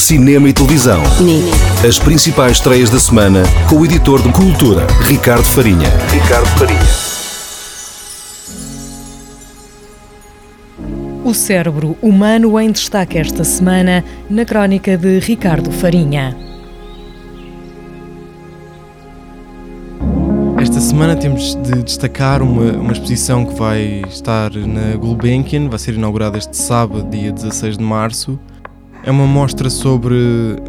cinema e televisão. Nini. As principais estreias da semana com o editor de cultura, Ricardo Farinha. Ricardo Farinha. O cérebro humano em destaque esta semana na crónica de Ricardo Farinha. Esta semana temos de destacar uma, uma exposição que vai estar na Gulbenkian, vai ser inaugurada este sábado, dia 16 de março. É uma mostra sobre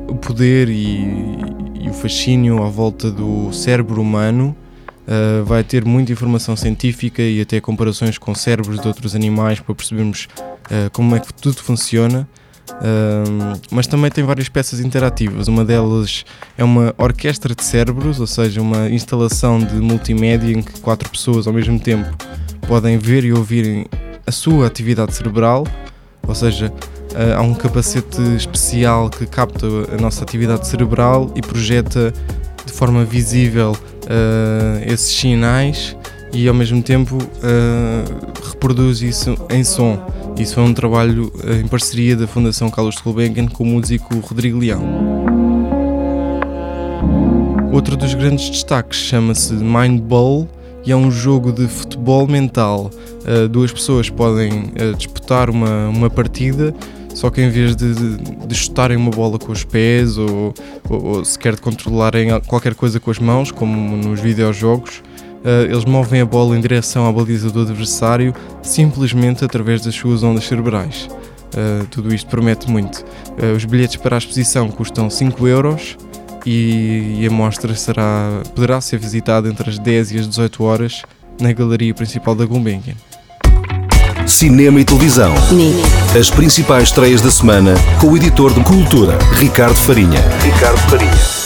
o poder e, e o fascínio à volta do cérebro humano. Uh, vai ter muita informação científica e até comparações com cérebros de outros animais para percebermos uh, como é que tudo funciona. Uh, mas também tem várias peças interativas. Uma delas é uma orquestra de cérebros, ou seja, uma instalação de multimédia em que quatro pessoas ao mesmo tempo podem ver e ouvir a sua atividade cerebral, ou seja, Uh, há um capacete especial que capta a nossa atividade cerebral e projeta de forma visível uh, esses sinais e ao mesmo tempo uh, reproduz isso em som. Isso é um trabalho em parceria da Fundação Carlos de Gulbenkian com o músico Rodrigo Leão. Outro dos grandes destaques chama-se Mind Bowl e é um jogo de futebol mental. Uh, duas pessoas podem uh, disputar uma, uma partida só que em vez de, de, de chutarem uma bola com os pés ou, ou, ou sequer de controlarem qualquer coisa com as mãos, como nos videojogos, uh, eles movem a bola em direção à baliza do adversário simplesmente através das suas ondas cerebrais. Uh, tudo isto promete muito. Uh, os bilhetes para a exposição custam 5 euros e, e a mostra será, poderá ser visitada entre as 10 e as 18 horas na galeria principal da Gulbenkian. Cinema e televisão. Nini. As principais estreias da semana com o editor de cultura, Ricardo Farinha. Ricardo Farinha.